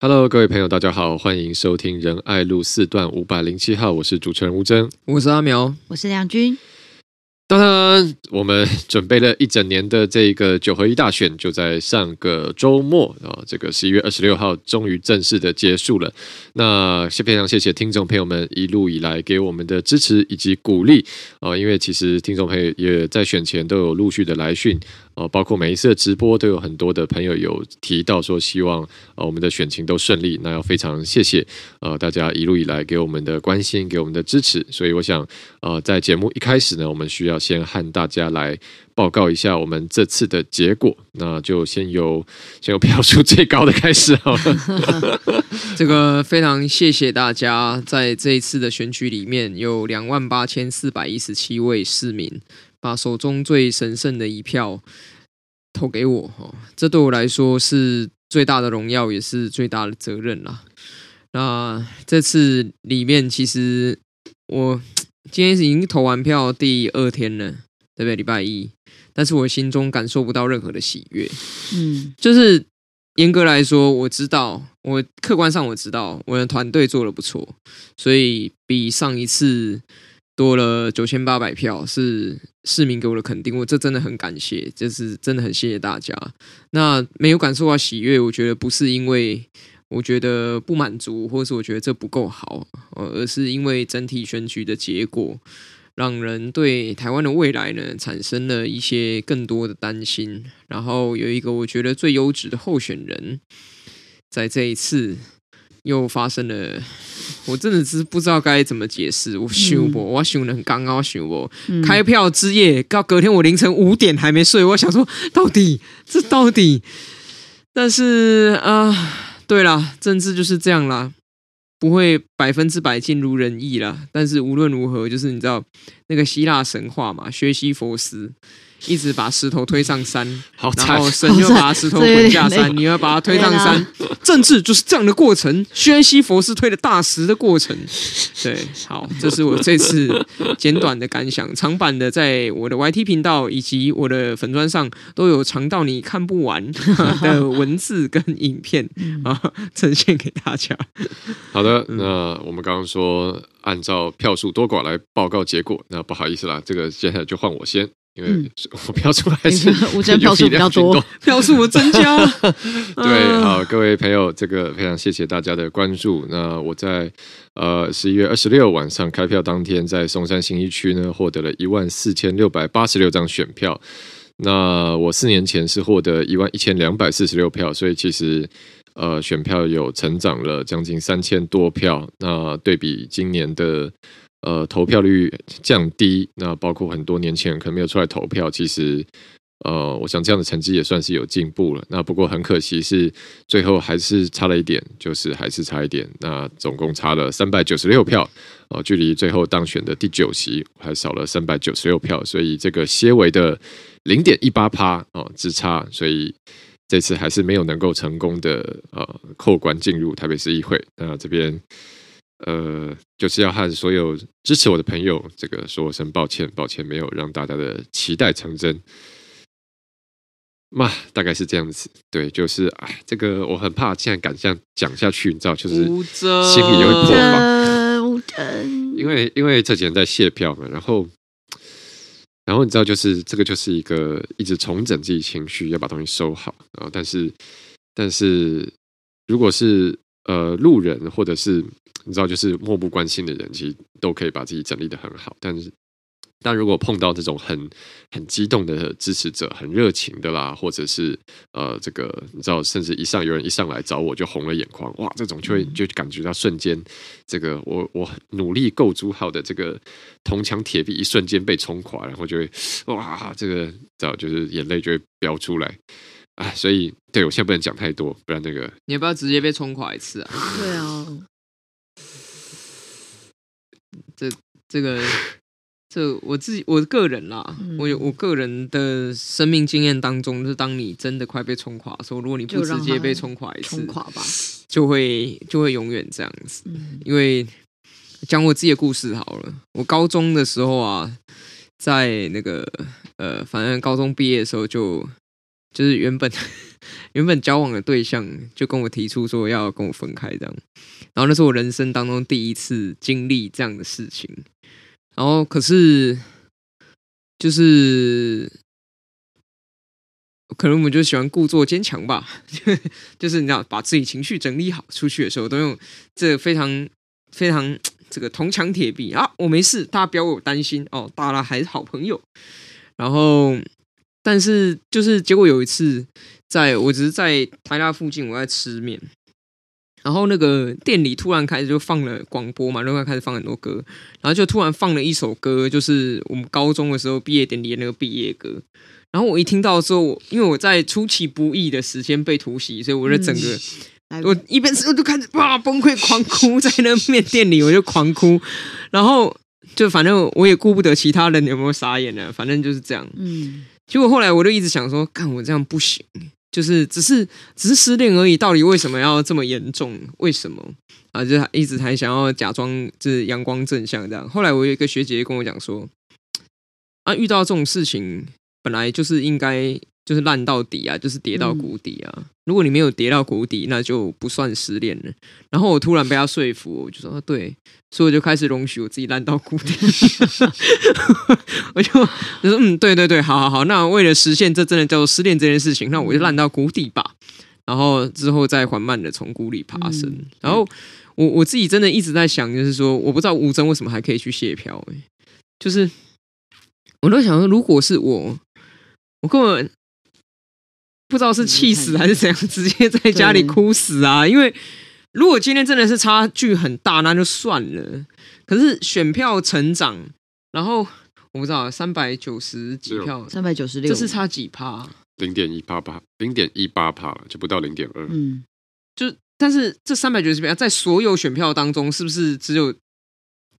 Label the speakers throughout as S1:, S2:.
S1: Hello，各位朋友，大家好，欢迎收听仁爱路四段五百零七号，我是主持人吴峥，
S2: 我是阿苗，
S3: 我是梁军。
S1: 当然，我们准备了一整年的这个九合一大选，就在上个周末啊，这个十一月二十六号，终于正式的结束了。那非常谢谢听众朋友们一路以来给我们的支持以及鼓励啊，因为其实听众朋友也在选前都有陆续的来讯。哦，包括每一次的直播都有很多的朋友有提到说，希望呃我们的选情都顺利。那要非常谢谢呃大家一路以来给我们的关心，给我们的支持。所以我想呃在节目一开始呢，我们需要先和大家来报告一下我们这次的结果。那就先由先由票数最高的开始好了。
S2: 这个非常谢谢大家在这一次的选举里面有两万八千四百一十七位市民。把手中最神圣的一票投给我，哈，这对我来说是最大的荣耀，也是最大的责任啦。那这次里面，其实我今天已经投完票第二天了，对不对？礼拜一，但是我心中感受不到任何的喜悦。嗯，就是严格来说，我知道，我客观上我知道，我的团队做的不错，所以比上一次。多了九千八百票，是市民给我的肯定，我这真的很感谢，就是真的很谢谢大家。那没有感受到喜悦，我觉得不是因为我觉得不满足，或是我觉得这不够好，而是因为整体选举的结果，让人对台湾的未来呢产生了一些更多的担心。然后有一个我觉得最优质的候选人，在这一次。又发生了，我真的是不知道该怎么解释。我想不，我想的很刚刚，我想不，开票之夜到隔天我凌晨五点还没睡，我想说到底这到底，但是啊、呃，对啦，政治就是这样啦，不会百分之百尽如人意啦。但是无论如何，就是你知道那个希腊神话嘛，薛西佛斯。一直把石头推上山，
S1: 好，
S2: 然后神又把石头滚下山，你要把它推上山。政治就是这样的过程，薛西佛斯推的大石的过程。对，好，这是我这次简短的感想。长版的在我的 YT 频道以及我的粉砖上都有长到你看不完 的文字跟影片啊，呈现给大家。
S1: 好的，那我们刚刚说按照票数多寡来报告结果，那不好意思啦，这个接下来就换我先。因为我票数还是
S3: 吴峥票数比较多，
S2: 票数我增加。
S1: 对，好，各位朋友，这个非常谢谢大家的关注。那我在呃十一月二十六晚上开票当天，在松山新一区呢，获得了一万四千六百八十六张选票。那我四年前是获得一万一千两百四十六票，所以其实呃选票有成长了将近三千多票。那对比今年的。呃，投票率降低，那包括很多年轻人可能没有出来投票。其实，呃，我想这样的成绩也算是有进步了。那不过很可惜是最后还是差了一点，就是还是差一点。那总共差了三百九十六票，呃，距离最后当选的第九席还少了三百九十六票，所以这个些微的零点一八趴哦之差，所以这次还是没有能够成功的呃扣关进入台北市议会。那这边。呃，就是要和所有支持我的朋友，这个说声抱歉，抱歉没有让大家的期待成真。嘛，大概是这样子。对，就是哎，这个我很怕，现在敢这样讲下去，你知道，就是心里有一破防。因为因为这几天在卸票嘛，然后然后你知道，就是这个就是一个一直重整自己情绪，要把东西收好。然后，但是但是如果是呃路人或者是。你知道，就是漠不关心的人，其实都可以把自己整理的很好。但是，但如果碰到这种很很激动的支持者，很热情的啦，或者是呃，这个你知道，甚至一上有人一上来找我就红了眼眶，哇，这种就会就感觉到瞬间，这个我我努力构筑好的这个铜墙铁壁，一瞬间被冲垮，然后就会哇，这个知道就是眼泪就会飙出来啊！所以，对我现在不能讲太多，不然那个
S2: 你要不要直接被冲垮一次啊？
S3: 对啊。
S2: 这这个这我自己我个人啦，嗯、我有我个人的生命经验当中，就是当你真的快被冲垮的时候，如果你不直接被冲垮一次冲，
S3: 垮吧，
S2: 就会就会永远这样子。嗯、因为讲我自己的故事好了，我高中的时候啊，在那个呃，反正高中毕业的时候就就是原本 原本交往的对象就跟我提出说要跟我分开这样，然后那是我人生当中第一次经历这样的事情，然后可是就是可能我们就喜欢故作坚强吧，就是你知道把自己情绪整理好，出去的时候都用这个非常非常这个铜墙铁壁啊，我没事，大家不要为我担心哦，大家还是好朋友，然后。但是就是结果有一次，在我只是在台大附近，我在吃面，然后那个店里突然开始就放了广播嘛，然后开始放很多歌，然后就突然放了一首歌，就是我们高中的时候毕业典礼的那个毕业歌。然后我一听到之后，因为我在出其不意的时间被突袭，所以我就整个、嗯、我一边吃我就开始哇崩溃狂哭，在那面店里我就狂哭，然后就反正我也顾不得其他人有没有傻眼了，反正就是这样，嗯。结果后来我就一直想说，看我这样不行，就是只是只是失恋而已，到底为什么要这么严重？为什么啊？就一直还想要假装就是阳光正向这样。后来我有一个学姐跟我讲说，啊，遇到这种事情本来就是应该。就是烂到底啊，就是跌到谷底啊。嗯、如果你没有跌到谷底，那就不算失恋了。然后我突然被他说服，我就说对，所以我就开始容许我自己烂到谷底。我就就说嗯，对对对，好好好。那为了实现这真的叫做失恋这件事情，那我就烂到谷底吧。然后之后再缓慢的从谷里爬升。嗯、然后我我自己真的一直在想，就是说，我不知道吴征为什么还可以去谢票、欸。就是我都想说，如果是我，我根本。不知道是气死还是怎样，直接在家里哭死啊！因为如果今天真的是差距很大，那就算了。可是选票成长，然后我不知道三百九十几票，
S3: 三百九十六，
S2: 这是差几趴？
S1: 零点一八八，零点一八趴了，就不到零点二。
S2: 嗯，就但是这三百九十票在所有选票当中，是不是只有？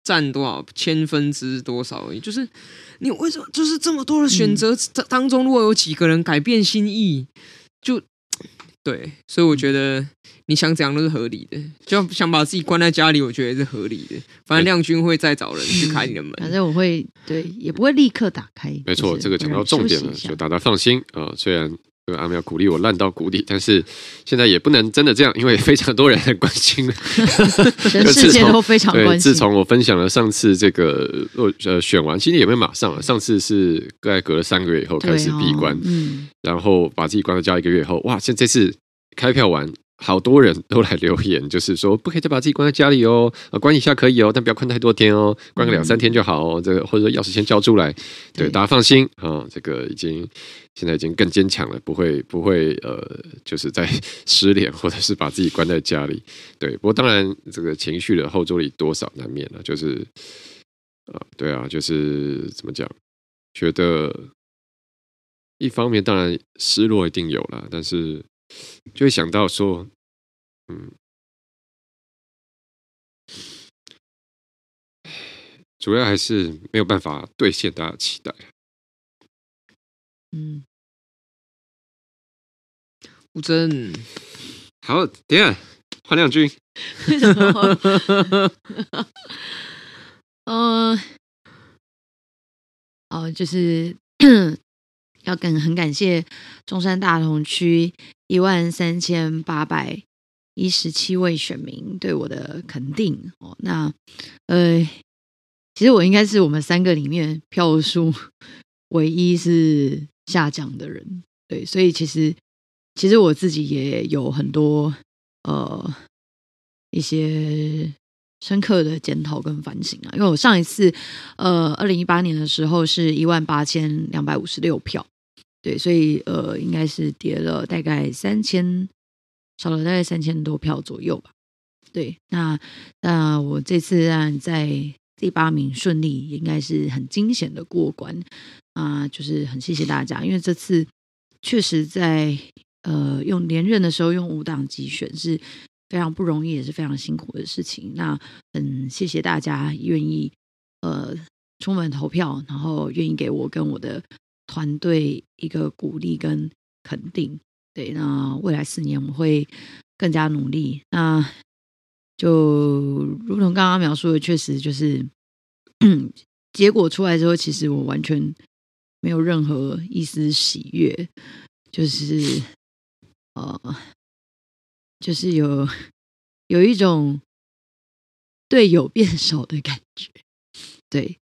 S2: 占多少千分之多少而已，就是你为什么就是这么多的选择当中，如果有几个人改变心意，就对，所以我觉得你想怎样都是合理的，就想把自己关在家里，我觉得也是合理的。反正亮君会再找人去开你的门，
S3: 反正我会对，也不会立刻打开。
S1: 没错，这个讲到重点了，就大家放心啊、呃。虽然。阿苗鼓励我烂到谷底，但是现在也不能真的这样，因为非常多人很关心了，
S3: 全 世界都非常关心。
S1: 自从我分享了上次这个呃选完，其实也没马上了，上次是大概隔了三个月以后开始闭关，哦嗯、然后把自己关在家一个月后，哇，现在这次开票完。好多人都来留言，就是说不可以再把自己关在家里哦，啊，关一下可以哦，但不要关太多天哦，关个两三天就好哦。这个或者说钥匙先交出来，对，对大家放心啊，这个已经现在已经更坚强了，不会不会呃，就是在失联或者是把自己关在家里。对，不过当然这个情绪的后坐力多少难免了，就是啊，对啊，就是怎么讲，觉得一方面当然失落一定有了，但是。就会想到说，嗯，主要还是没有办法兑现大家的期待。
S2: 嗯，吴尊，
S1: 好，等下换亮君。
S3: 为什么？嗯，哦，就是要跟很感谢中山大同区。一万三千八百一十七位选民对我的肯定哦，那呃，其实我应该是我们三个里面票数 唯一是下降的人，对，所以其实其实我自己也有很多呃一些深刻的检讨跟反省啊，因为我上一次呃二零一八年的时候是一万八千两百五十六票。对，所以呃，应该是跌了大概三千，少了大概三千多票左右吧。对，那那我这次让在第八名顺利，应该是很惊险的过关啊，就是很谢谢大家，因为这次确实在呃用连任的时候用五党籍选是非常不容易，也是非常辛苦的事情。那很谢谢大家愿意呃出门投票，然后愿意给我跟我的。团队一个鼓励跟肯定，对，那未来四年我们会更加努力。那就如同刚刚描述的，确实就是结果出来之后，其实我完全没有任何一丝喜悦。就是呃，就是有有一种队友变少的感觉。对，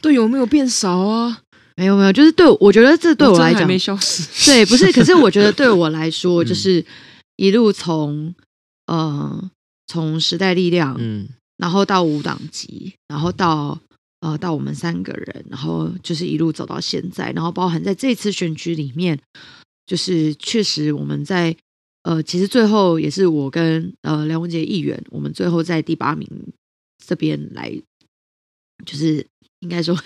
S2: 队友没有变少啊，
S3: 没有没有，就是对我觉得这对我来讲
S2: 没消失。
S3: 对，不是，可是我觉得对我来说，就是一路从呃从时代力量，嗯，然后到五党籍，然后到。呃，到我们三个人，然后就是一路走到现在，然后包含在这次选举里面，就是确实我们在呃，其实最后也是我跟呃梁文杰议员，我们最后在第八名这边来，就是应该说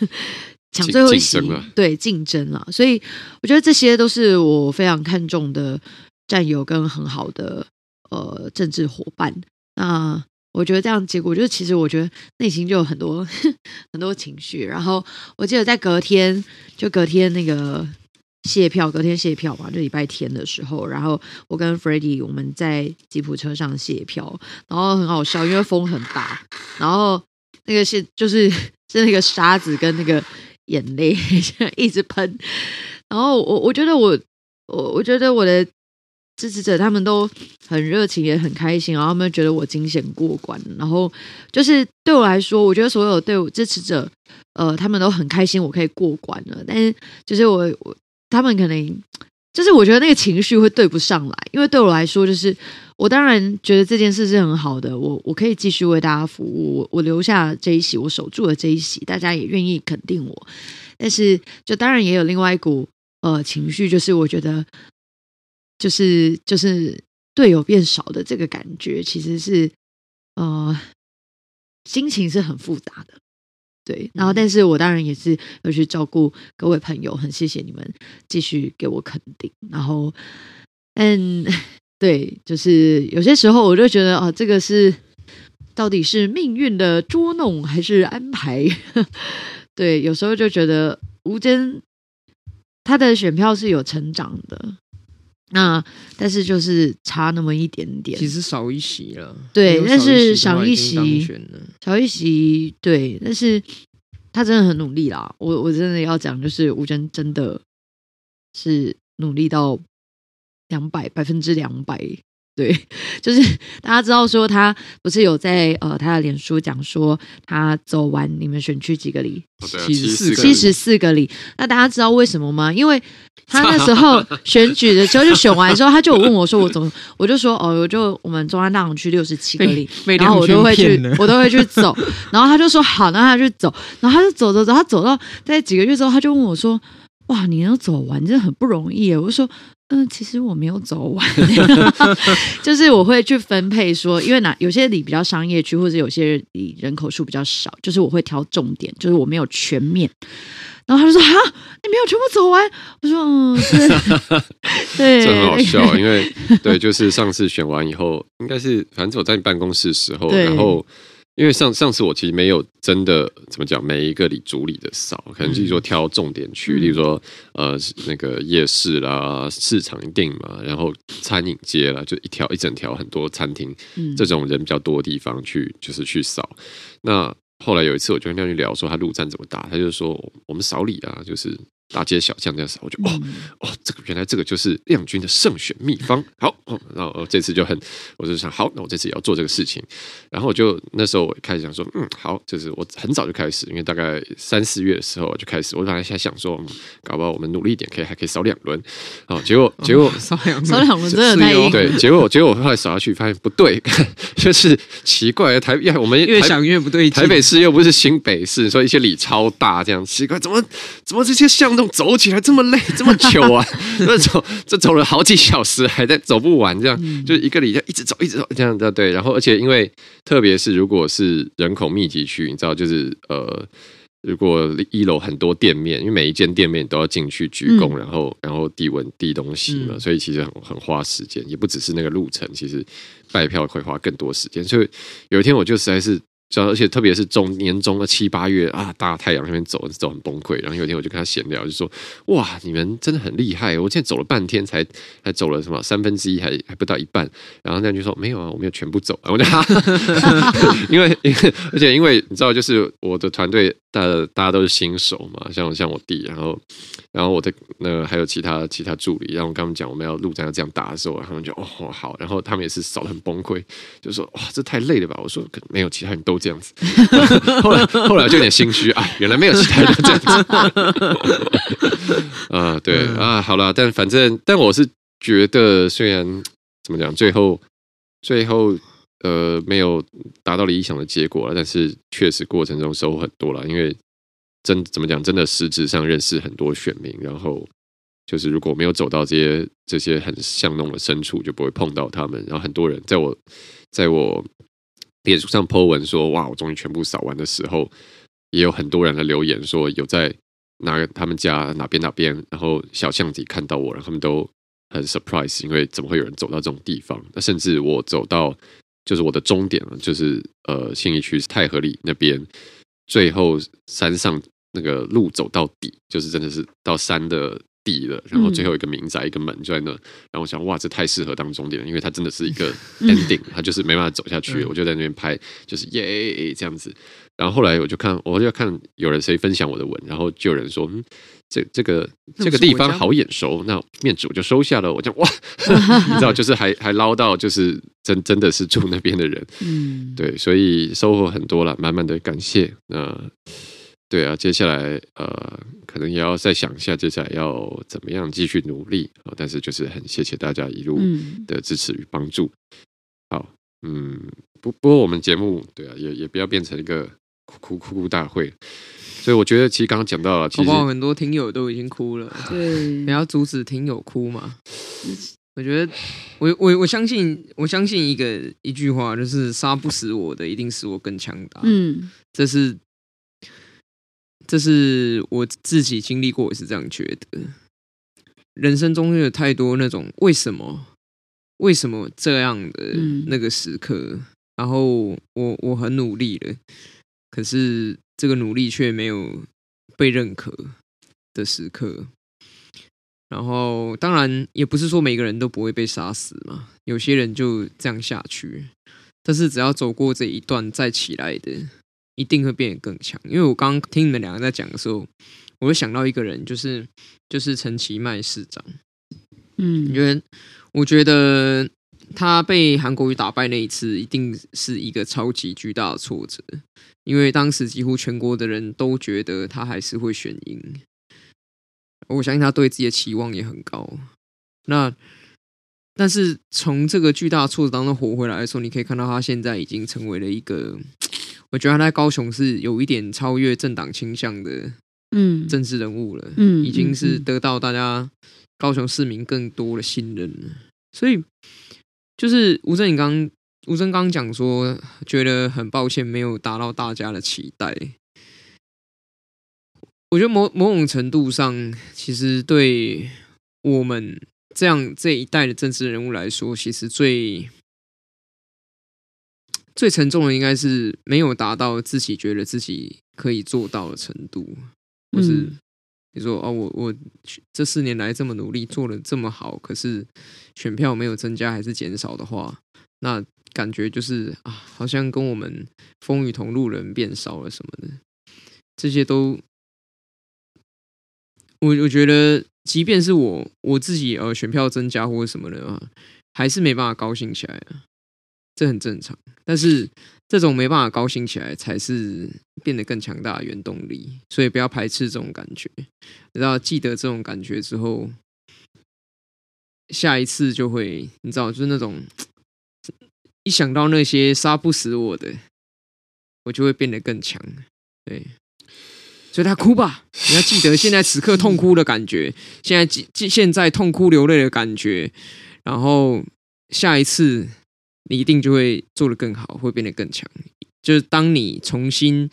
S3: 抢最后一席，对竞争了。所以我觉得这些都是我非常看重的战友跟很好的呃政治伙伴。那我觉得这样结果就是，其实我觉得内心就有很多 很多情绪。然后我记得在隔天，就隔天那个谢票，隔天谢票嘛，就礼拜天的时候，然后我跟 Freddie 我们在吉普车上谢票，然后很好笑，因为风很大，然后那个是就是 是那个沙子跟那个眼泪 一直喷，然后我我觉得我我我觉得我的。支持者他们都很热情，也很开心，然后他们觉得我惊险过关。然后就是对我来说，我觉得所有对我支持者，呃，他们都很开心，我可以过关了。但是就是我，我他们可能就是我觉得那个情绪会对不上来，因为对我来说，就是我当然觉得这件事是很好的，我我可以继续为大家服务，我我留下这一席，我守住了这一席，大家也愿意肯定我。但是就当然也有另外一股呃情绪，就是我觉得。就是就是队友变少的这个感觉，其实是呃心情是很复杂的，对。然后，但是我当然也是要去照顾各位朋友，很谢谢你们继续给我肯定。然后，嗯，对，就是有些时候我就觉得啊，这个是到底是命运的捉弄还是安排？对，有时候就觉得吴峥他的选票是有成长的。那但是就是差那么一点点，
S2: 其实少一席了。
S3: 对，但是少一席，少一席，对，但是他真的很努力啦。我我真的要讲，就是吴尊真的是努力到两百百分之两百。对，就是 大家知道说他不是有在呃他的脸书讲说他走完你们选区几个里，
S1: 七十四
S3: 七十四个里。那大家知道为什么吗？因为 他那时候选举的时候就选完之后，他就问我说我怎么，我就说哦，我就我们中央大同区六十七个里，然后我都会去，我都会去走。然后他就说好，那他就走。然后他就走走走，他走到在几个月之后，他就问我说哇，你能走完真的很不容易。我就说。嗯，其实我没有走完，就是我会去分配说，因为哪有些里比较商业区，或者有些里人口数比较少，就是我会挑重点，就是我没有全面。然后他就说：“哈，你没有全部走完。”我说：“嗯，对，对，
S1: 这很好笑，因为 对，就是上次选完以后，应该是反正我在你办公室的时候，然后。”因为上上次我其实没有真的怎么讲，每一个里主里的扫，可能就是说挑重点区，例如说呃那个夜市啦、市场一定嘛，然后餐饮街啦，就一条一整条很多餐厅，这种人比较多的地方去就是去扫。那后来有一次我就跟亮去聊说他路站怎么打，他就说我们扫里啊，就是。大街小巷这样扫，我就哦哦，这个原来这个就是亮君的胜选秘方。好，哦，然后这次就很，我就想，好，那我这次也要做这个事情。然后我就那时候我开始想说，嗯，好，就是我很早就开始，因为大概三四月的时候我就开始，我本来还想说，搞不好我们努力一点，可以还可以扫两轮。哦，结果结果
S2: 扫两
S3: 扫两轮真的太硬。
S1: 对，结果结果我后来扫下去发现不对，就是奇怪，台我们
S2: 越想越不对，
S1: 台北市又不是新北市，所以一些里超大，这样奇怪，怎么怎么这些巷。走起来这么累，这么久啊！那 走这走了好几小时，还在走不完，这样、嗯、就一个礼拜一直走，一直走，这样的对。然后，而且因为特别是如果是人口密集区，你知道，就是呃，如果一楼很多店面，因为每一间店面都要进去鞠躬，嗯、然后然后递文递东西嘛，嗯、所以其实很很花时间，也不只是那个路程，其实拜票会花更多时间。所以有一天我就实在是而且特别是中年中的七八月啊，大太阳那边走走很崩溃。然后有一天我就跟他闲聊，就说：“哇，你们真的很厉害！我现在走了半天才才走了什么三分之一，还还不到一半。”然后那就说：“没有啊，我没有全部走。”我就哈，因为因为而且因为你知道，就是我的团队大大家都是新手嘛，像像我弟，然后然后我的那个还有其他其他助理，然后我跟他们讲我们要陆战这样打的时候，他们就哦好，然后他们也是扫得很崩溃，就说：“哇，这太累了吧？”我说：“没有，其他人都。”这样子，后来后来就有点心虚啊，原来没有其他人这样子 啊，对啊，好了，但反正但我是觉得，虽然怎么讲，最后最后呃没有达到理想的结果了，但是确实过程中收获很多了，因为真怎么讲，真的实质上认识很多选民，然后就是如果没有走到这些这些很巷弄的深处，就不会碰到他们，然后很多人在我在我。脸书上 po 文说：“哇，我终于全部扫完的时候，也有很多人的留言说有在哪他们家哪边哪边，然后小巷子看到我，然后他们都很 surprise，因为怎么会有人走到这种地方？那甚至我走到就是我的终点了，就是呃信义区太和里那边，最后山上那个路走到底，就是真的是到山的。”然后最后一个民宅，一个门就在那，然后我想，哇，这太适合当终点了，因为它真的是一个 ending，它就是没办法走下去，我就在那边拍，就是耶这样子。然后后来我就看，我就看有人谁分享我的文，然后就有人说，嗯，这这个这个地方好眼熟，那面子我就收下了。我就哇，你知道，就是还还捞到，就是真真的是住那边的人，嗯，对，所以收获很多了，满满的感谢。那对啊，接下来呃。可能也要再想一下，接下来要怎么样继续努力啊！但是就是很谢谢大家一路的支持与帮助。好，嗯，不不过我们节目对啊，也也不要变成一个哭哭哭哭大会。所以我觉得，其实刚刚讲到了，其实
S2: 很多听友都已经哭了。对，你要阻止听友哭嘛？我觉得，我我我相信，我相信一个一句话，就是杀不死我的，一定使我更强大。嗯，这是。这是我自己经历过，也是这样觉得。人生中有太多那种为什么、为什么这样的那个时刻，嗯、然后我我很努力了，可是这个努力却没有被认可的时刻。然后当然也不是说每个人都不会被杀死嘛，有些人就这样下去。但是只要走过这一段再起来的。一定会变得更强，因为我刚刚听你们两个在讲的时候，我会想到一个人，就是就是陈其迈市长。嗯，因为我觉得他被韩国瑜打败那一次，一定是一个超级巨大的挫折，因为当时几乎全国的人都觉得他还是会选赢。我相信他对自己的期望也很高。那但是从这个巨大的挫折当中活回来的时候，你可以看到他现在已经成为了一个。我觉得他在高雄是有一点超越政党倾向的，嗯，政治人物了，嗯，已经是得到大家高雄市民更多的信任了。所以，就是吴峥，你刚吴正刚讲说，觉得很抱歉没有达到大家的期待。我觉得某某种程度上，其实对我们这样这一代的政治人物来说，其实最。最沉重的应该是没有达到自己觉得自己可以做到的程度，或是你说哦，我我这四年来这么努力做的这么好，可是选票没有增加还是减少的话，那感觉就是啊，好像跟我们风雨同路人变少了什么的，这些都我我觉得，即便是我我自己呃选票增加或者什么的啊，还是没办法高兴起来啊。这很正常，但是这种没办法高兴起来，才是变得更强大的原动力。所以不要排斥这种感觉，你知道，记得这种感觉之后，下一次就会，你知道，就是那种一想到那些杀不死我的，我就会变得更强。对，所以他哭吧，你要记得现在此刻痛哭的感觉，现在现现在痛哭流泪的感觉，然后下一次。你一定就会做得更好，会变得更强。就是当你重新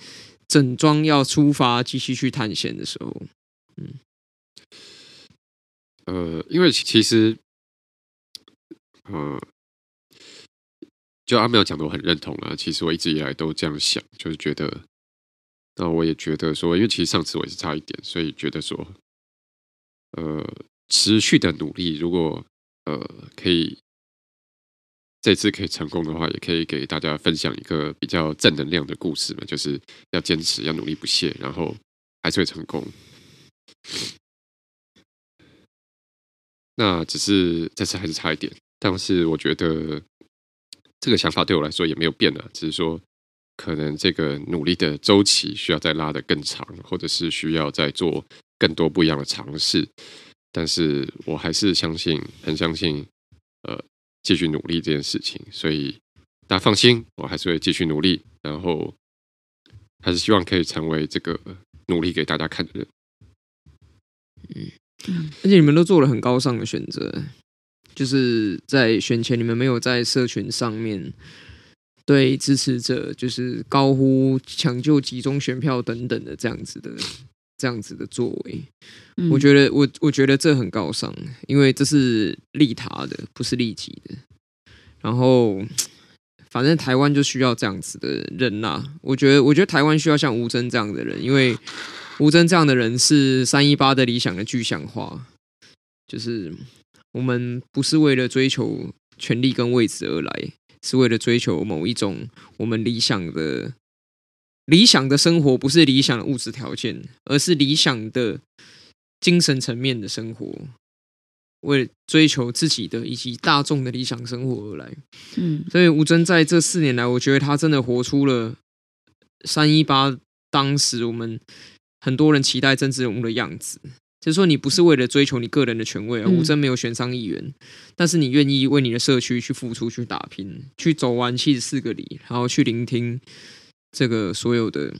S2: 整装要出发，继续去探险的时候，嗯，
S1: 呃，因为其实，呃，就阿妙讲的，我很认同啊。其实我一直以来都这样想，就是觉得，那我也觉得说，因为其实上次我也是差一点，所以觉得说，呃，持续的努力，如果呃可以这次可以成功的话，也可以给大家分享一个比较正能量的故事嘛，就是要坚持，要努力不懈，然后还是会成功。那只是这次还是差一点，但是我觉得。这个想法对我来说也没有变了，只是说可能这个努力的周期需要再拉得更长，或者是需要再做更多不一样的尝试。但是我还是相信，很相信，呃，继续努力这件事情。所以大家放心，我还是会继续努力，然后还是希望可以成为这个努力给大家看的人。
S2: 嗯，而且你们都做了很高尚的选择。就是在选前，你们没有在社群上面对支持者就是高呼抢救集中选票等等的这样子的这样子的作为，嗯、我觉得我我觉得这很高尚，因为这是利他的，不是利己的。然后，反正台湾就需要这样子的人呐、啊。我觉得，我觉得台湾需要像吴征这样的人，因为吴征这样的人是三一八的理想的具象化，就是。我们不是为了追求权力跟位置而来，是为了追求某一种我们理想的理想的生活，不是理想的物质条件，而是理想的精神层面的生活。为了追求自己的以及大众的理想生活而来。嗯，所以吴尊在这四年来，我觉得他真的活出了三一八当时我们很多人期待政治人物的样子。就是说，你不是为了追求你个人的权威啊，吴尊没有选上议员，但是你愿意为你的社区去付出、去打拼、去走完七十四个里，然后去聆听这个所有的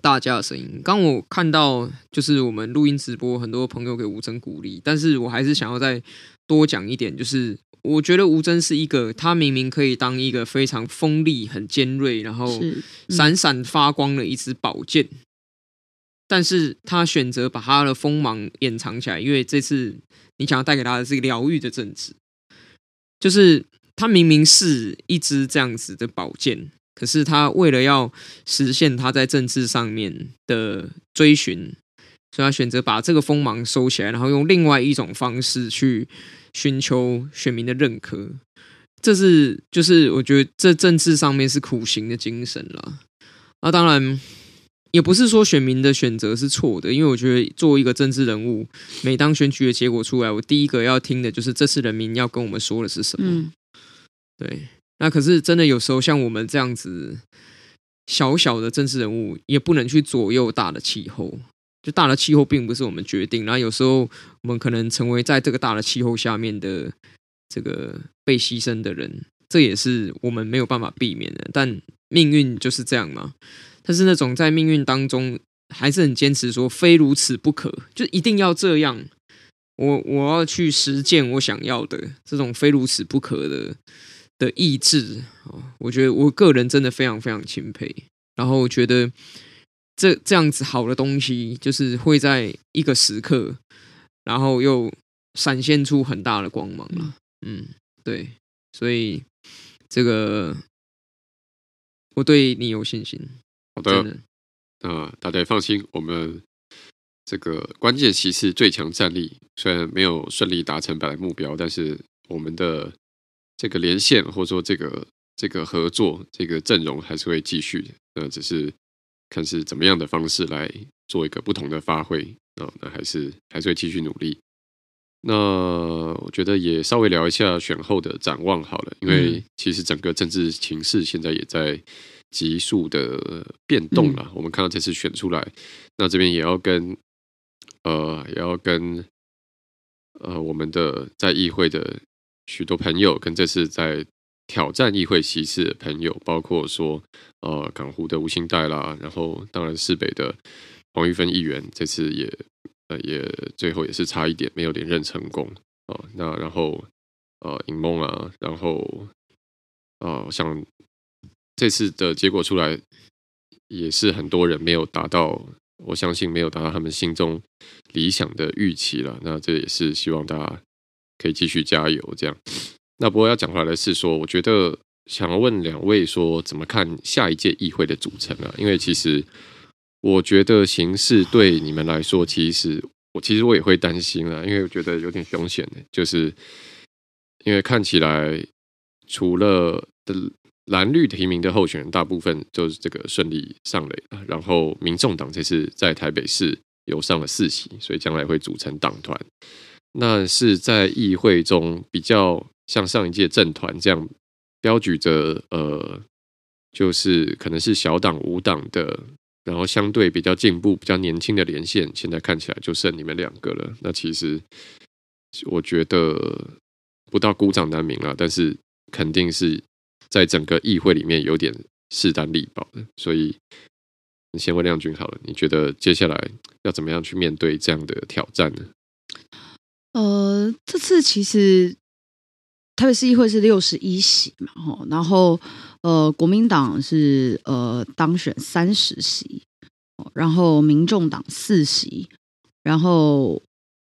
S2: 大家的声音。刚我看到，就是我们录音直播，很多朋友给吴征鼓励，但是我还是想要再多讲一点，就是我觉得吴征是一个，他明明可以当一个非常锋利、很尖锐，然后闪闪发光的一支宝剑。但是他选择把他的锋芒掩藏起来，因为这次你想要带给他的是疗愈的政治，就是他明明是一支这样子的宝剑，可是他为了要实现他在政治上面的追寻，所以他选择把这个锋芒收起来，然后用另外一种方式去寻求选民的认可。这是就是我觉得这政治上面是苦行的精神了。那当然。也不是说选民的选择是错的，因为我觉得作为一个政治人物，每当选举的结果出来，我第一个要听的就是这次人民要跟我们说的是什么。嗯、对，那可是真的有时候像我们这样子小小的政治人物，也不能去左右大的气候。就大的气候并不是我们决定，然后有时候我们可能成为在这个大的气候下面的这个被牺牲的人，这也是我们没有办法避免的。但命运就是这样嘛。他是那种在命运当中还是很坚持说非如此不可，就一定要这样。我我要去实践我想要的这种非如此不可的的意志。我觉得我个人真的非常非常钦佩。然后我觉得这这样子好的东西，就是会在一个时刻，然后又闪现出很大的光芒了。嗯，对，所以这个我对你有信心。
S1: 好的，那、呃、大家也放心，我们这个关键期是最强战力，虽然没有顺利达成本来目标，但是我们的这个连线或者说这个这个合作这个阵容还是会继续的，那只是看是怎么样的方式来做一个不同的发挥啊、呃，那还是还是会继续努力。那我觉得也稍微聊一下选后的展望好了，因为其实整个政治情势现在也在。急速的变动了，嗯、我们看到这次选出来，那这边也要跟呃，也要跟呃，我们的在议会的许多朋友，跟这次在挑战议会席次的朋友，包括说呃，港湖的吴兴代啦，然后当然市北的黄玉芬议员，这次也呃也最后也是差一点没有连任成功啊、那然后呃，尹梦啊，然后呃，我想。这次的结果出来，也是很多人没有达到，我相信没有达到他们心中理想的预期了。那这也是希望大家可以继续加油，这样。那不过要讲回来的是说，我觉得想要问两位说，怎么看下一届议会的组成啊？因为其实我觉得形势对你们来说，其实我其实我也会担心啊，因为我觉得有点凶险的，就是因为看起来除了的蓝绿提名的候选人，大部分就是这个顺利上垒了，然后民众党这次在台北市有上了四席，所以将来会组成党团。那是在议会中比较像上一届政团这样标举着呃，就是可能是小党无党的，然后相对比较进步、比较年轻的连线，现在看起来就剩你们两个了。那其实我觉得不到孤掌难鸣啊，但是肯定是在整个议会里面有点势单力薄的。所以你先问亮君好了，你觉得接下来要怎么样去面对这样的挑战呢？
S3: 呃，这次其实台北市议会是六十一席嘛，吼，然后呃，国民党是呃当选三十席，然后民众党四席，然后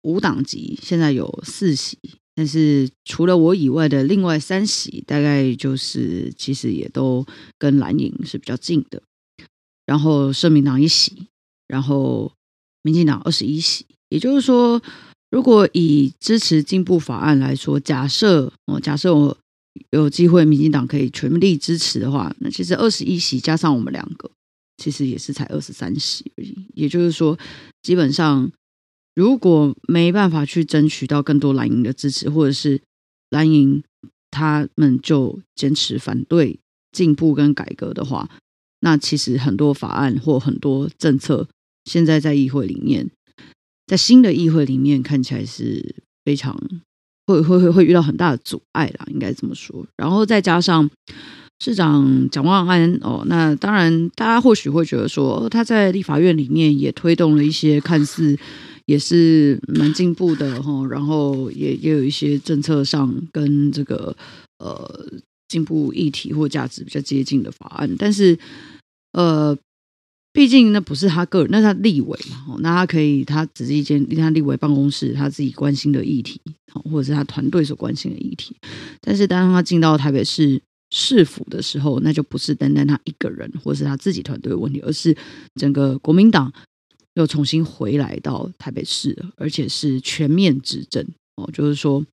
S3: 无党籍现在有四席，但是除了我以外的另外三席，大概就是其实也都跟蓝营是比较近的，然后社民党一席，然后民进党二十一席，也就是说。如果以支持进步法案来说，假设哦，假设我有机会，民进党可以全力支持的话，那其实二十一席加上我们两个，其实也是才二十三席而已。也就是说，基本上如果没办法去争取到更多蓝营的支持，或者是蓝营他们就坚持反对进步跟改革的话，那其实很多法案或很多政策，现在在议会里面。在新的议会里面看起来是非常会会会会遇到很大的阻碍啦，应该这么说。然后再加上市长蒋万安哦，那当然大家或许会觉得说他在立法院里面也推动了一些看似也是蛮进步的哈，然后也也有一些政策上跟这个呃进步议题或价值比较接近的法案，但是呃。毕竟那不是他个人，那他立委嘛，那他可以，他只是一间他立委办公室，他自己关心的议题，或者是他团队所关心的议题。但是当他进到台北市市府的时候，那就不是单单他一个人，或是他自己团队的问题，而是整个国民党又重新回来到台北市，而且是全面执政哦，就是说。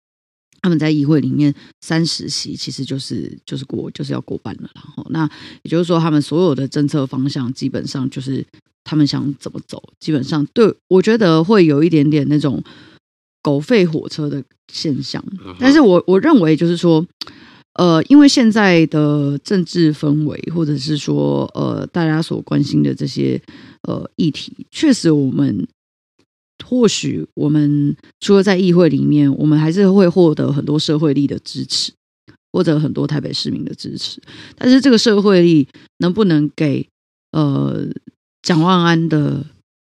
S3: 他们在议会里面三十席，其实就是就是过就是要过半了。然后，那也就是说，他们所有的政策方向基本上就是他们想怎么走，基本上对我觉得会有一点点那种狗吠火车的现象。但是我我认为就是说，呃，因为现在的政治氛围，或者是说呃大家所关心的这些呃议题，确实我们。或许我们除了在议会里面，我们还是会获得很多社会力的支持，或者很多台北市民的支持。但是这个社会力能不能给呃蒋万安的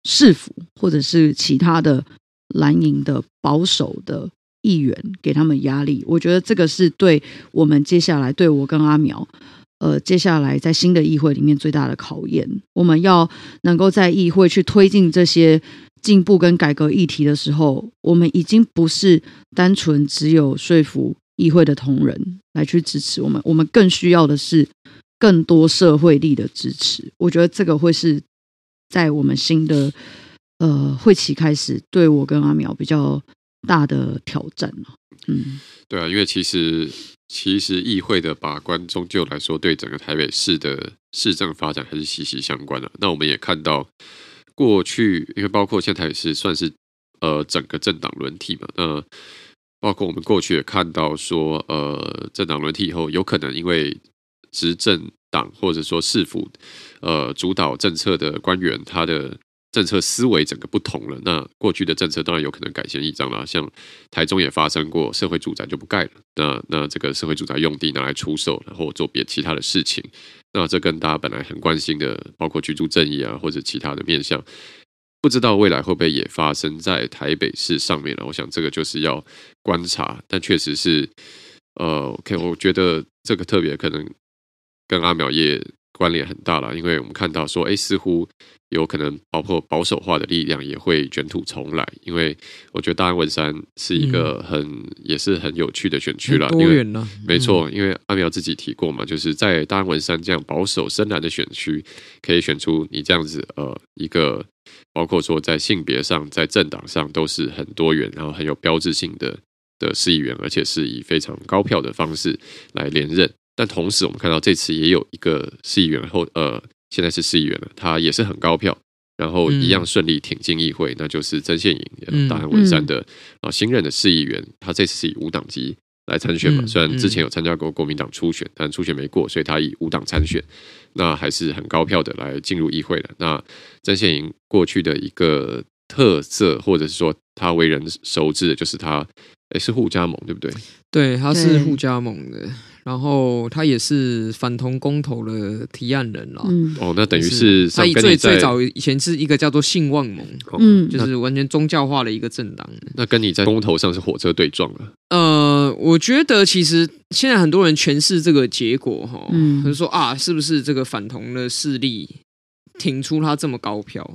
S3: 市府，或者是其他的蓝营的保守的议员给他们压力？我觉得这个是对我们接下来对我跟阿苗，呃，接下来在新的议会里面最大的考验。我们要能够在议会去推进这些。进步跟改革议题的时候，我们已经不是单纯只有说服议会的同仁来去支持我们，我们更需要的是更多社会力的支持。我觉得这个会是在我们新的呃会期开始，对我跟阿苗比较大的挑战。嗯，
S1: 对啊，因为其实其实议会的把关，终究来说，对整个台北市的市政发展还是息息相关的。那我们也看到。过去，因为包括现在也是算是呃整个政党轮替嘛，那包括我们过去也看到说，呃政党轮替以后，有可能因为执政党或者说市府呃主导政策的官员他的。政策思维整个不同了，那过去的政策当然有可能改弦易辙了。像台中也发生过，社会住宅就不盖了，那那这个社会住宅用地拿来出售，然后做别其他的事情，那这跟大家本来很关心的，包括居住正义啊或者其他的面向，不知道未来会不会也发生在台北市上面了。我想这个就是要观察，但确实是，呃，OK，我觉得这个特别可能跟阿苗也。关联很大了，因为我们看到说，哎，似乎有可能包括保守化的力量也会卷土重来。因为我觉得大安文山是一个很、嗯、也是很有趣的选区了，
S2: 多元了，
S1: 没错，因为阿苗自己提过嘛，就是在大安文山这样保守深蓝的选区，可以选出你这样子呃一个，包括说在性别上、在政党上都是很多元，然后很有标志性的的市议员，而且是以非常高票的方式来连任。但同时，我们看到这次也有一个市议员后，呃，现在是市议员了，他也是很高票，然后一样顺利挺进议会，嗯、那就是曾宪莹，大安文山的啊、嗯、新任的市议员，他这次是以无党籍来参选嘛，嗯、虽然之前有参加过国民党初选，但初选没过，所以他以无党参选，那还是很高票的来进入议会了。那曾宪莹过去的一个特色，或者是说他为人熟知的，就是他诶是互加盟，对不对？
S2: 对，他是互加盟的。然后他也是反同公投的提案人了。
S1: 嗯，哦，那等于是
S2: 他最最早以前是一个叫做信望盟，嗯，就是完全宗教化的一个政党。
S1: 那跟你在公投上是火车对撞了。
S2: 呃，我觉得其实现在很多人诠释这个结果哈，嗯，就是说啊，是不是这个反同的势力挺出他这么高票？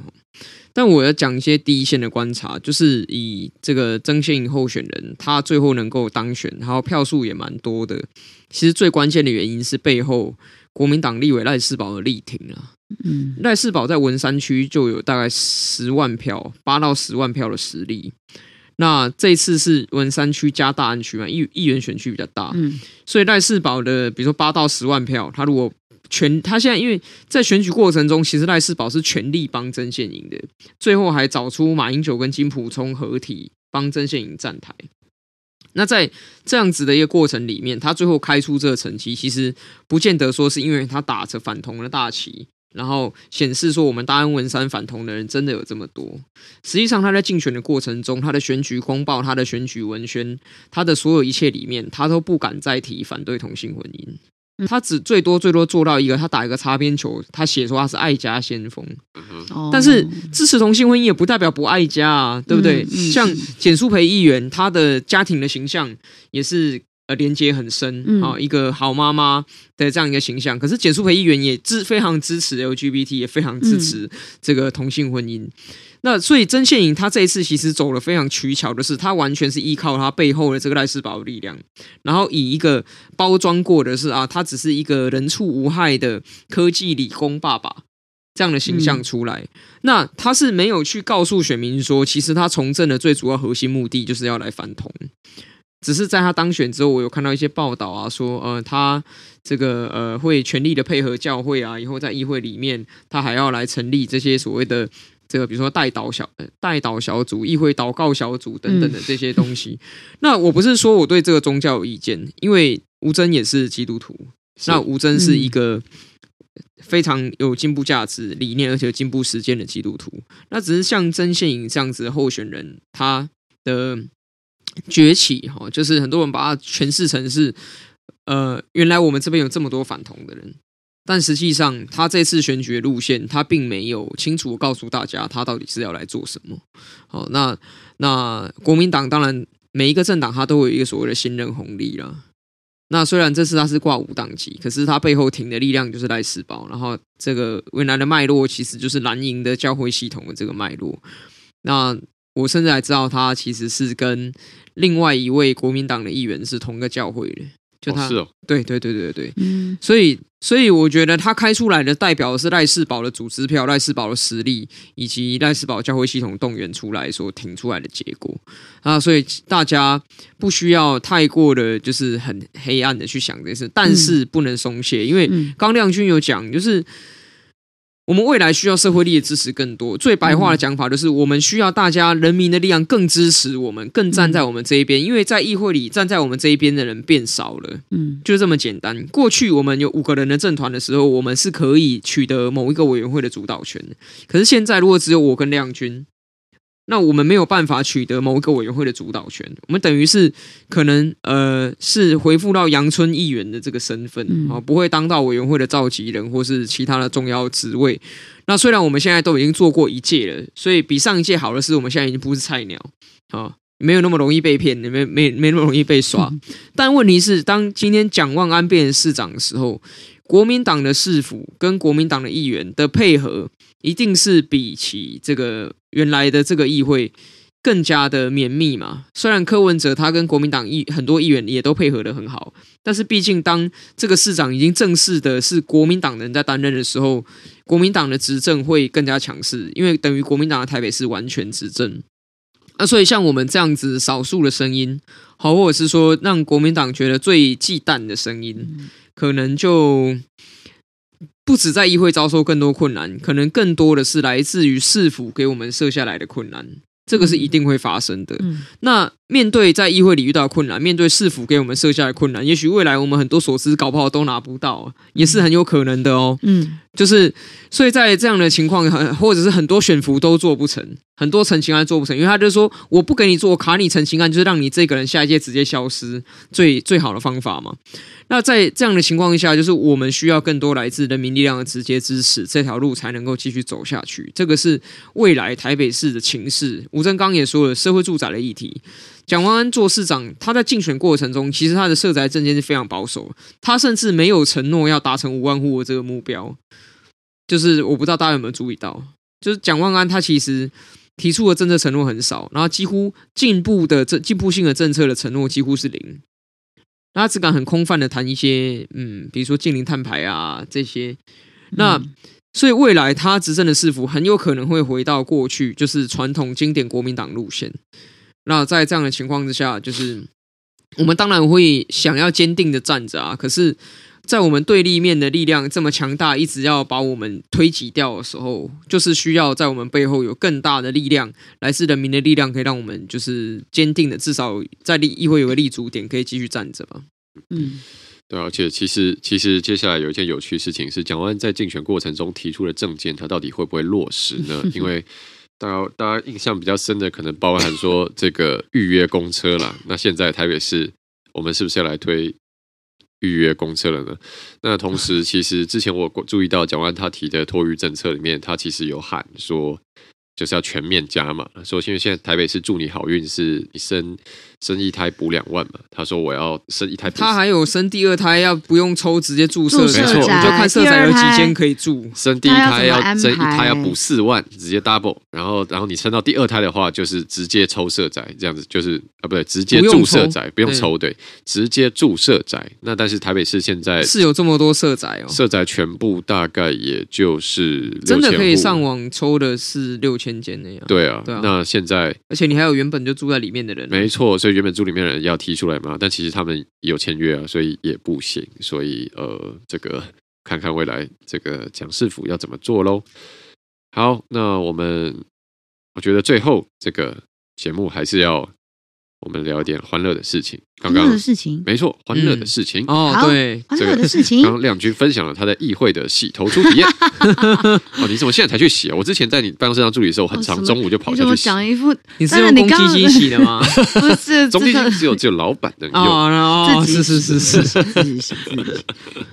S2: 但我要讲一些第一线的观察，就是以这个曾献莹候选人，他最后能够当选，然后票数也蛮多的。其实最关键的原因是背后国民党立委赖世宝的力挺啊。嗯，赖世宝在文山区就有大概十万票，八到十万票的实力。那这次是文山区加大安区嘛，议议员选区比较大，嗯，所以赖世宝的比如说八到十万票，他如果全他现在因为在选举过程中，其实赖世宝是全力帮曾宪莹的，最后还找出马英九跟金溥聪合体帮曾宪莹站台。那在这样子的一个过程里面，他最后开出这个成绩，其实不见得说是因为他打着反同的大旗，然后显示说我们大安文山反同的人真的有这么多。实际上他在竞选的过程中，他的选举公报、他的选举文宣、他的所有一切里面，他都不敢再提反对同性婚姻。他只最多最多做到一个，他打一个擦边球，他写说他是爱家先锋，但是支持同性婚姻也不代表不爱家啊，对不对？像简舒培议员，他的家庭的形象也是呃连接很深啊，一个好妈妈的这样一个形象。可是简舒培议员也支非常支持 LGBT，也非常支持这个同性婚姻。那所以曾宪莹他这一次其实走了非常取巧的是，他完全是依靠他背后的这个赖世宝的力量，然后以一个包装过的是啊，他只是一个人畜无害的科技理工爸爸这样的形象出来。嗯、那他是没有去告诉选民说，其实他从政的最主要核心目的就是要来反同。只是在他当选之后，我有看到一些报道啊，说呃他这个呃会全力的配合教会啊，以后在议会里面他还要来成立这些所谓的。这个比如说代祷小代祷小组、议会祷告小组等等的这些东西，嗯、那我不是说我对这个宗教有意见，因为吴峥也是基督徒，那吴峥是一个非常有进步价值理念而且有进步实践的基督徒，那只是像曾宪颖这样子的候选人，他的崛起哈，就是很多人把它诠释成是呃，原来我们这边有这么多反同的人。但实际上，他这次选举的路线，他并没有清楚告诉大家，他到底是要来做什么。好，那那国民党当然每一个政党，他都有一个所谓的信任红利了。那虽然这次他是挂五党籍，可是他背后挺的力量就是赖世宝，然后这个未来的脉络其实就是蓝营的教会系统的这个脉络。那我甚至还知道，他其实是跟另外一位国民党的议员是同个教会的。就他，哦哦、对对对对对，嗯，所以所以我觉得他开出来的代表的是赖世宝的组织票、赖世宝的实力，以及赖世宝教会系统动员出来所挺出来的结果。啊，所以大家不需要太过的就是很黑暗的去想这件事，但是不能松懈，因为刚亮君有讲，就是。我们未来需要社会力的支持更多。最白话的讲法就是，我们需要大家人民的力量更支持我们，更站在我们这一边。因为在议会里站在我们这一边的人变少了，嗯，就这么简单。过去我们有五个人的政团的时候，我们是可以取得某一个委员会的主导权的。可是现在，如果只有我跟亮君。那我们没有办法取得某一个委员会的主导权，我们等于是可能呃是回复到阳春议员的这个身份啊，嗯、不会当到委员会的召集人或是其他的重要职位。那虽然我们现在都已经做过一届了，所以比上一届好的是，我们现在已经不是菜鸟啊。没有那么容易被骗，没没没那么容易被耍。但问题是，当今天蒋万安变成市长的时候，国民党的市府跟国民党的议员的配合，一定是比起这个原来的这个议会更加的绵密嘛。虽然柯文哲他跟国民党议很多议员也都配合的很好，但是毕竟当这个市长已经正式的是国民党人在担任的时候，国民党的执政会更加强势，因为等于国民党的台北市完全执政。那所以像我们这样子少数的声音，好，或者是说让国民党觉得最忌惮的声音。可能就不止在议会遭受更多困难，可能更多的是来自于市府给我们设下来的困难，这个是一定会发生的。嗯、那面对在议会里遇到困难，面对市府给我们设下的困难，也许未来我们很多所知搞不好都拿不到，也是很有可能的哦。嗯，就是所以在这样的情况，很或者是很多选服都做不成，很多陈情案做不成，因为他就说我不给你做卡你陈情案，就是让你这个人下一届直接消失，最最好的方法嘛。那在这样的情况下，就是我们需要更多来自人民力量的直接支持，这条路才能够继续走下去。这个是未来台北市的情势。吴正刚也说了，社会住宅的议题，蒋万安做市长，他在竞选过程中，其实他的社宅政见是非常保守，他甚至没有承诺要达成五万户的这个目标。就是我不知道大家有没有注意到，就是蒋万安他其实提出的政策承诺很少，然后几乎进步的这进步性的政策的承诺几乎是零。他只敢很空泛的谈一些，嗯，比如说近零碳排啊这些，那、嗯、所以未来他执政的市府很有可能会回到过去，就是传统经典国民党路线。那在这样的情况之下，就是我们当然会想要坚定的站着啊，可是。在我们对立面的力量这么强大，一直要把我们推挤掉的时候，就是需要在我们背后有更大的力量，来自人民的力量，可以让我们就是坚定的，至少在立议会有个立足点，可以继续站着吧。
S1: 嗯，对，而且其实其实接下来有一件有趣事情是，蒋万在竞选过程中提出的政见，他到底会不会落实呢？因为大家大家印象比较深的，可能包含说这个预约公车啦。那现在台北市，我们是不是要来推？预约公车了呢？那同时，其实之前我注意到蒋万他提的托育政策里面，他其实有喊说。就是要全面加码，说因为现在台北市祝你好运，是你生生一胎补两万嘛？他说我要生一胎，
S2: 他还有生第二胎要不用抽，直接注射，
S3: 没错，
S2: 就看社宅有几间可以住。
S1: 生第一胎要生一胎要补四万，直接 double，然后然后你生到第二胎的话，就是直接抽社宅，这样子就是啊不对，直接注社宅，不用抽，对，直接注社宅。那但是台北市现在
S2: 是有这么多社宅哦，
S1: 社宅全部大概也就是
S2: 真的可以上网抽的是六千。间那样
S1: 对啊，对啊，那现在
S2: 而且你还有原本就住在里面的人，
S1: 没错，所以原本组里面的人要提出来嘛，但其实他们有签约啊，所以也不行，所以呃，这个看看未来这个蒋市府要怎么做喽。好，那我们我觉得最后这个节目还是要。我们聊一点欢乐的事情。刚刚
S3: 欢乐的事情，
S1: 没错，欢乐的事情。
S2: 哦，对，
S3: 欢乐的事情。
S1: 刚刚亮君分享了他在议会的洗头初体验。哦，你怎么现在才去洗啊？我之前在你办公室当助理的时候，很常中午就跑下去洗。
S3: 讲一副，
S2: 你是用公积金洗的吗？
S3: 不是，
S1: 公积金只有只有老板能用。
S2: 哦，是是是是，
S3: 自己洗自己洗。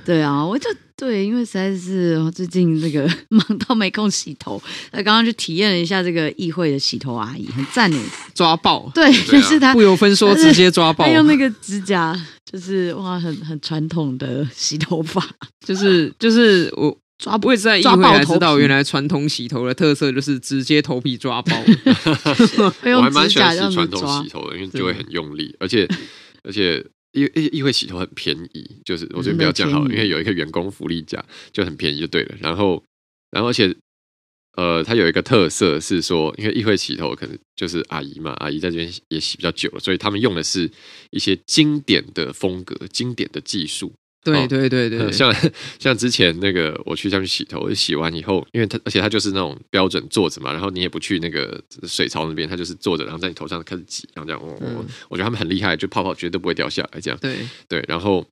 S3: 对啊，我就。对，因为实在是最近那个 忙到没空洗头，那刚刚去体验了一下这个议会的洗头阿姨，很赞诶，
S2: 抓爆！
S3: 对，就、啊、是他
S2: 不由分说直接抓爆，
S3: 他用那个指甲，就是哇，很很传统的洗头法，
S2: 就是就是我 抓不会在议会才知道，原来传统洗头的特色就是直接头皮抓爆。
S1: 我还蛮喜欢洗传统洗头的，因为就会很用力，而且而且。因为议会洗头很便宜，就是我觉得不要这样好了，因为有一个员工福利价就很便宜就对了。然后，然后而且，呃，它有一个特色是说，因为议会洗头可能就是阿姨嘛，阿姨在这边也洗比较久了，所以他们用的是一些经典的风格、经典的技术。
S2: 对对对对，
S1: 像像之前那个我去下去洗头，洗完以后，因为他而且他就是那种标准坐着嘛，然后你也不去那个水槽那边，他就是坐着，然后在你头上开始挤，然后这样，我、嗯、我觉得他们很厉害，就泡泡绝对不会掉下来，这样。
S2: 对。
S1: 对，然后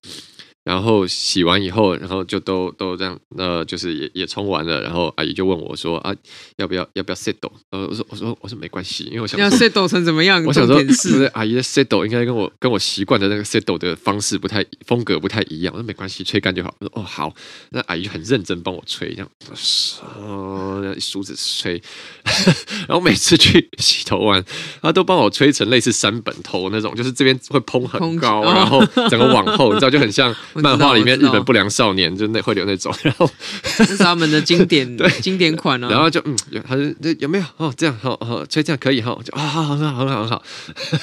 S1: 然后洗完以后，然后就都都这样，呃，就是也也冲完了，然后阿姨就问我说啊，要不要要不要 settle？呃，我说我说我说没关系，因为我想
S2: 要 settle 成怎么样？
S1: 我想说是阿姨的 settle 应该跟我跟我习惯的那个 settle 的方式不太风格不太一样。我说没关系，吹干就好。我说哦好，那阿姨就很认真帮我吹，这样哦，梳子吹，然后每次去洗头完，她都帮我吹成类似山本头那种，就是这边会蓬很高，然后整个往后，你知道就很像。漫画里面日本不良少年就那会有那种，然后
S2: 这是他们的经典 对经典款啊。
S1: 然后就嗯，他说这有没有哦？这样好好吹这样可以哈？就啊，好好好好很好。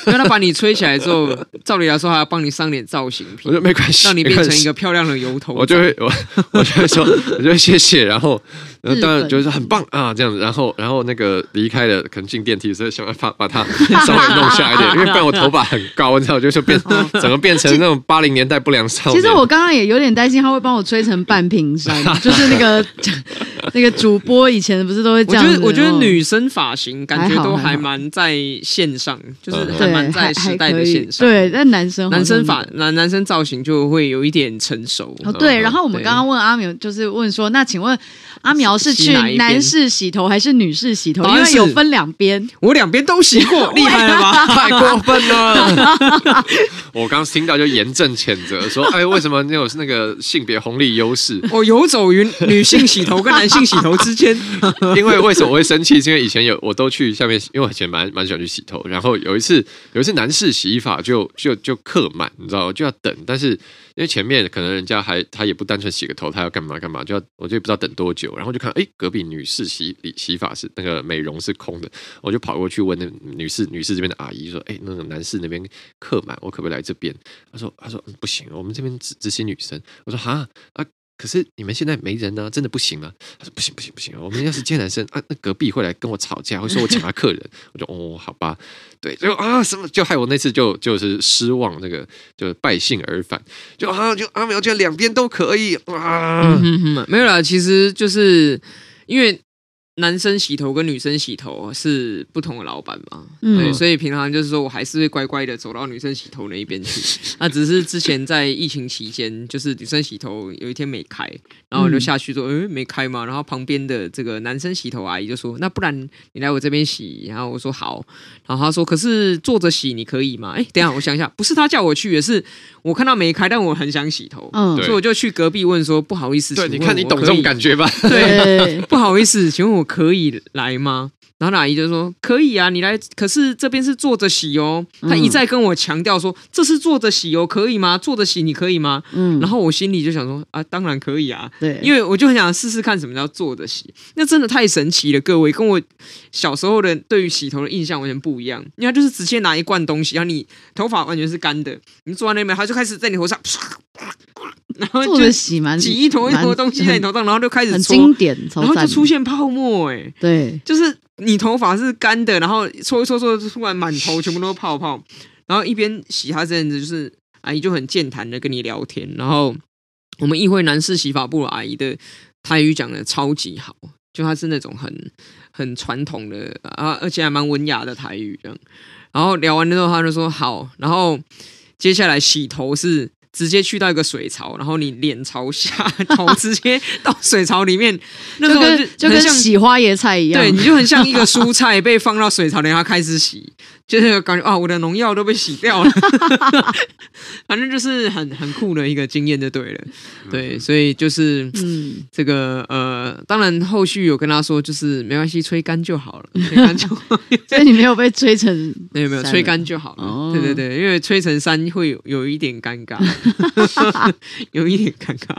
S2: 因为他把你吹起来之后，照理来说还要帮你上点造型品，
S1: 我说没关系，
S2: 让你变成一个漂亮的油头。
S1: 我就会我我就会说，我就会谢谢。然后然后当然就是很棒啊，这样子。然后然后那个离开了，可能进电梯，所以想办法把它稍微弄下一点，因为不然我头发很高，你知道，就就变整个变成那种八零年代不良少年。
S3: 其实我刚刚也有点担心他会帮我吹成半屏山，就是那个 那个主播以前不是都会这样。
S2: 我觉得我觉得女生发型感觉都还蛮在线上，就是还蛮在时代的线上。
S3: 对，但男生
S2: 男生发男男生造型就会有一点成熟。
S3: 哦，对。然后我们刚刚问阿苗，就是问说，那请问阿苗是去男士洗头还是女士洗头？因为有分两边，
S2: 我两边都洗过，厉害了吧？
S1: 太过分了！我刚听到就严正谴责说，哎，为什么你有？是那个性别红利优势，
S2: 我游走于女性洗头跟男性洗头之间。
S1: 因为为什么我会生气？是因为以前有我都去下面，因为我以前蛮蛮喜欢去洗头。然后有一次，有一次男士洗发就就就客满，你知道就要等。但是因为前面可能人家还他也不单纯洗个头，他要干嘛干嘛，就要我就不知道等多久。然后就看哎，隔壁女士洗理洗发是那个美容是空的，我就跑过去问那女士女士这边的阿姨说，哎，那个男士那边客满，我可不可以来这边？他说他说不行，我们这边只只洗女生。我说哈啊，可是你们现在没人呢，真的不行吗？他说不行不行不行，我们要是接男生啊，那隔壁会来跟我吵架，会说我抢他客人。我就哦，好吧，对，就啊什么，就害我那次就就是失望，那个就败兴而返，就啊就阿苗觉得两边都可以啊，
S2: 没有啦，其实就是因为。男生洗头跟女生洗头是不同的老板嘛？嗯、对，所以平常就是说我还是会乖乖的走到女生洗头那一边去。那只是之前在疫情期间，就是女生洗头有一天没开，然后我就下去说：“嗯、欸，没开吗？”然后旁边的这个男生洗头阿姨就说：“那不然你来我这边洗。”然后我说：“好。”然后他说：“可是坐着洗你可以吗？”哎、欸，等一下我想一下，不是他叫我去，也是我看到没开，但我很想洗头，嗯，所以我就去隔壁问说：“不好意思，
S1: 对，你看你懂这种感觉吧？”
S2: 对，不好意思，请问我。可以来吗？然后那阿姨就说：“可以啊，你来。可是这边是坐着洗哦。”她一再跟我强调说：“这是坐着洗哦，可以吗？坐着洗你可以吗？”嗯，然后我心里就想说：“啊，当然可以啊。”对，因为我就很想试试看什么叫坐着洗。那真的太神奇了，各位，跟我小时候的对于洗头的印象完全不一样。因为他就是直接拿一罐东西，然后你头发完全是干的，你坐在那边，他就开始在你头上。然后就洗满挤一坨一坨东西在你头上，然后就开始搓，
S3: 很经典，
S2: 然后就出现泡沫，哎，
S3: 对，
S2: 就是你头发是干的，然后搓一搓搓，突然满头全部都是泡泡，然后一边洗他这样子，就是阿姨就很健谈的跟你聊天，然后我们议会男士洗发部的阿姨的台语讲的超级好，就他是那种很很传统的啊，而且还蛮文雅的台语这样，然后聊完之后他就说好，然后接下来洗头是。直接去到一个水槽，然后你脸朝下，头直接到水槽里面，那个就，
S3: 就跟洗花椰菜一样，
S2: 对，你就很像一个蔬菜 被放到水槽里，然后开始洗，就是感觉啊，我的农药都被洗掉了，反正就是很很酷的一个经验就对了，对，所以就是嗯，这个呃，当然后续有跟他说，就是没关系，吹干就好了，吹干就好，
S3: 所以你没有被吹成，
S2: 没有没有，吹干就好了，哦、对对对，因为吹成山会有有一点尴尬。有一点尴尬。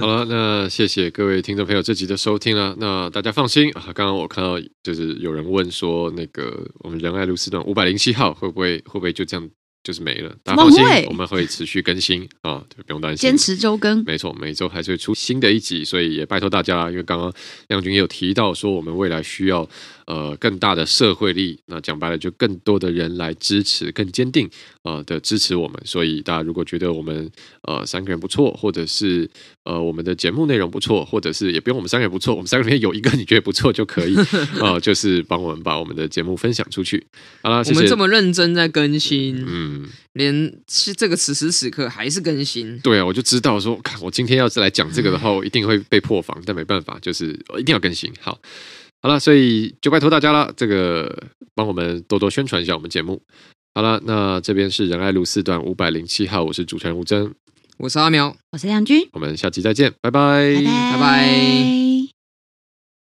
S1: 好了，那谢谢各位听众朋友这集的收听了。那大家放心啊，刚刚我看到就是有人问说，那个我们仁爱路四段五百零七号会不会会不会就这样就是没了？大家放心，我们会持续更新啊，就不用担心，
S3: 坚持周更。
S1: 没错，每周还是会出新的一集，所以也拜托大家，因为刚刚亮君也有提到说，我们未来需要。呃更大的社会力。那讲白了，就更多的人来支持，更坚定呃的支持我们。所以大家如果觉得我们呃三个人不错，或者是呃我们的节目内容不错，或者是也不用我们三个人不错，我们三个里面有一个你觉得不错就可以呃，就是帮我们把我们的节目分享出去。好了。
S2: 我们这么认真在更新，
S1: 嗯，
S2: 连是这个此时此刻还是更新。
S1: 对啊，我就知道说，看我今天要是来讲这个的话，我一定会被破防，但没办法，就是一定要更新。好，好了，所以就拜托大家了，这个帮我们多多宣传一下我们节目。好了，那这边是仁爱路四段五百零七号，我是主持人吴峥，
S2: 我是阿苗，
S3: 我是亮君，
S1: 我们下期再见，拜拜，
S3: 拜拜。拜拜。